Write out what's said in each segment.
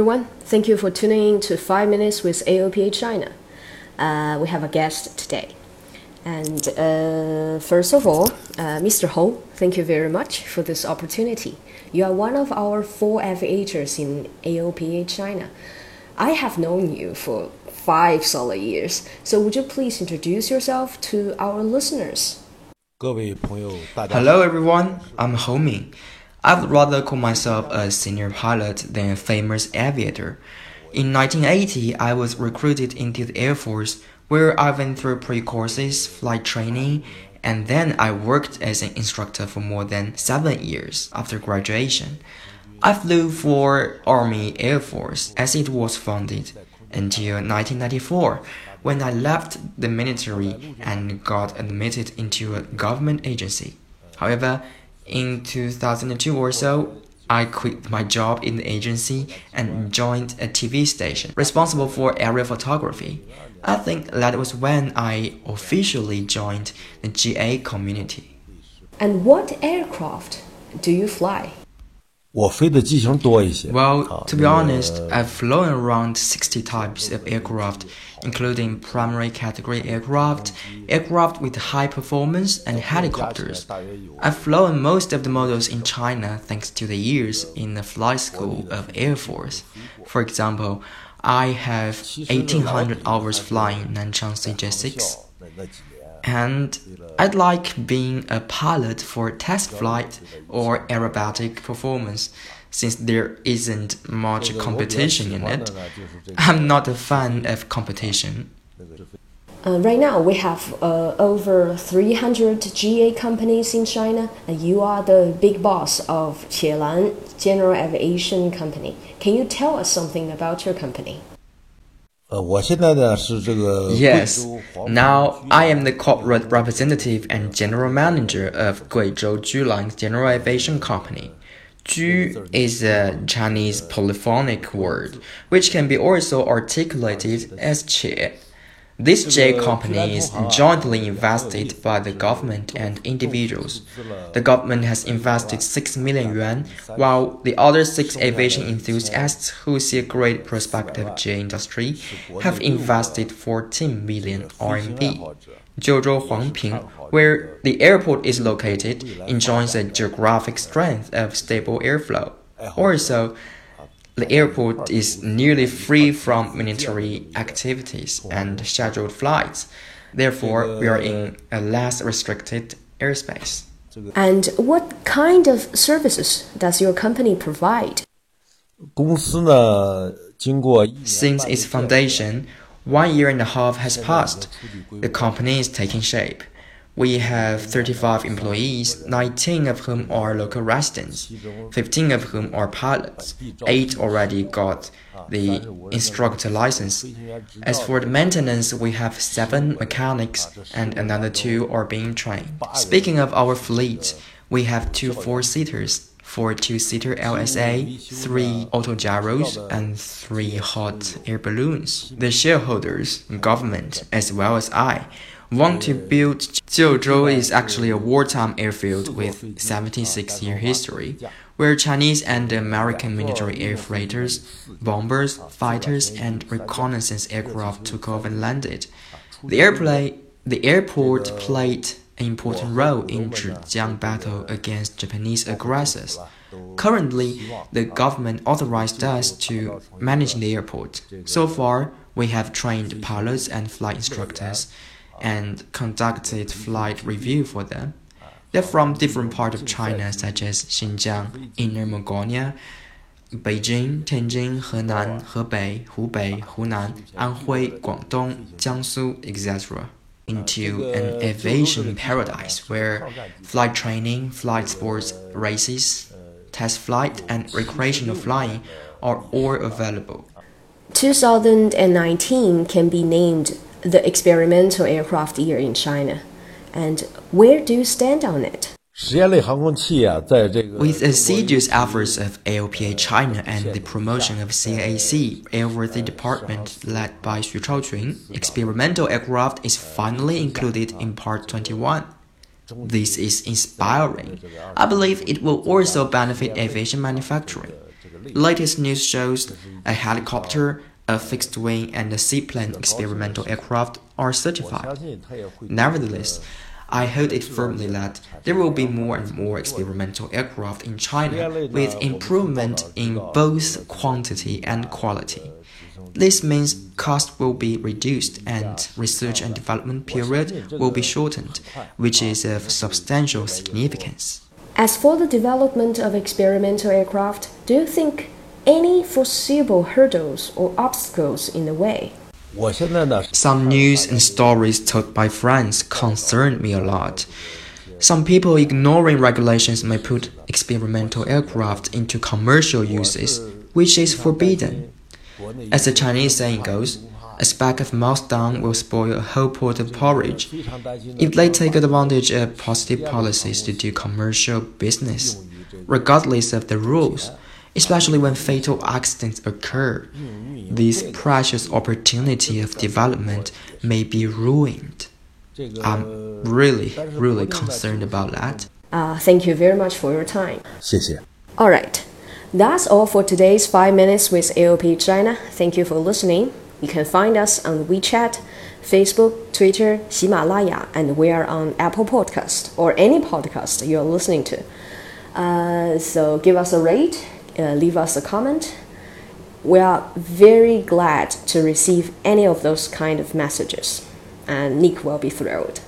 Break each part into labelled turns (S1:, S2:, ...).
S1: Everyone. Thank you for tuning in to 5 Minutes with AOPA China. Uh, we have a guest today. And uh, first of all, uh, Mr. Ho, thank you very much for this opportunity. You are one of our four aviators in AOPA China. I have known you for five solid years, so would you please introduce yourself to our listeners?
S2: Hello everyone, I'm Ho Ming. I would rather call myself a senior pilot than a famous aviator. In 1980, I was recruited into the Air Force, where I went through pre courses, flight training, and then I worked as an instructor for more than seven years after graduation. I flew for Army Air Force as it was founded until 1994 when I left the military and got admitted into a government agency. However, in 2002 or so, I quit my job in the agency and joined a TV station responsible for aerial photography. I think that was when I officially joined the GA community.
S1: And what aircraft do you fly?
S3: 我飞的机型多一些。
S2: Well, to be honest, I've flown around 60 types of aircraft, including primary category aircraft, aircraft with high performance, and helicopters. I've flown most of the models in China thanks to the years in the flight school of Air Force. For example, I have 1800 hours flying Nanchang CJ6. And I'd like being a pilot for test flight or aerobatic performance since there isn't much competition in it. I'm not a fan of competition.
S1: Uh, right now, we have uh, over 300 GA companies in China, and you are the big boss of Qielan General Aviation Company. Can you tell us something about your company?
S2: Yes. Now I am the corporate representative and general manager of Guizhou Julang General Aviation Company. Ju is a Chinese polyphonic word, which can be also articulated as che. This J company is jointly invested by the government and individuals. The government has invested 6 million yuan, while the other six aviation enthusiasts who see a great prospective J industry have invested 14 million RMB. Jiuzhou Huangping, where the airport is located, enjoys a geographic strength of stable airflow. Also, the airport is nearly free from military activities and scheduled flights. Therefore, we are in a less restricted airspace.
S1: And what kind of services does your company provide?
S2: Since its foundation, one year and a half has passed. The company is taking shape. We have 35 employees, 19 of whom are local residents, 15 of whom are pilots. 8 already got the instructor license. As for the maintenance, we have 7 mechanics and another 2 are being trained. Speaking of our fleet, we have 2 four-seaters, four two-seater LSA, three autogyros, and three hot air balloons. The shareholders, government, as well as I, want to build Jiuzhou is actually a wartime airfield with 76-year history, where Chinese and American military air freighters, bombers, fighters, and reconnaissance aircraft took off and landed. The airplane, the airport played an important role in Zhejiang battle against Japanese aggressors. Currently, the government authorized us to manage the airport. So far, we have trained pilots and flight instructors and conducted flight review for them. They're from different parts of China such as Xinjiang, Inner Mongolia, Beijing, Tianjin, Henan, Hebei, Hubei, Hunan, Anhui, Guangdong, Jiangsu, etc. into an aviation paradise where flight training, flight sports, races, test flight, and recreational flying are all available.
S1: 2019 can be named the experimental aircraft year in China, and where do you stand on it?
S2: With assiduous efforts of AOPA China and the promotion of CAAC airworthy department led by Xu Chaoqun, experimental aircraft is finally included in Part 21. This is inspiring. I believe it will also benefit aviation manufacturing. Latest news shows a helicopter a fixed wing and a seaplane experimental aircraft are certified. Nevertheless, I hold it firmly that there will be more and more experimental aircraft in China with improvement in both quantity and quality. This means cost will be reduced and research and development period will be shortened, which is of substantial significance.
S1: As for the development of experimental aircraft, do you think any foreseeable hurdles or obstacles in the way.
S2: Some news and stories told by friends concern me a lot. Some people ignoring regulations may put experimental aircraft into commercial uses, which is forbidden. As the Chinese saying goes, a speck of mouse dung will spoil a whole pot of porridge if they take advantage of positive policies to do commercial business, regardless of the rules especially when fatal accidents occur. This precious opportunity of development may be ruined. I'm really, really concerned about that.
S1: Uh, thank you very much for your time.
S3: All
S1: right. That's all for today's 5 Minutes with AOPA China. Thank you for listening. You can find us on WeChat, Facebook, Twitter, Himalaya, and we are on Apple Podcast or any podcast you're listening to. Uh, so give us a rate uh, leave us a comment. We are very glad to receive any of those kind of messages, and Nick will be thrilled.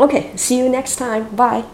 S1: Okay, see you next time. Bye.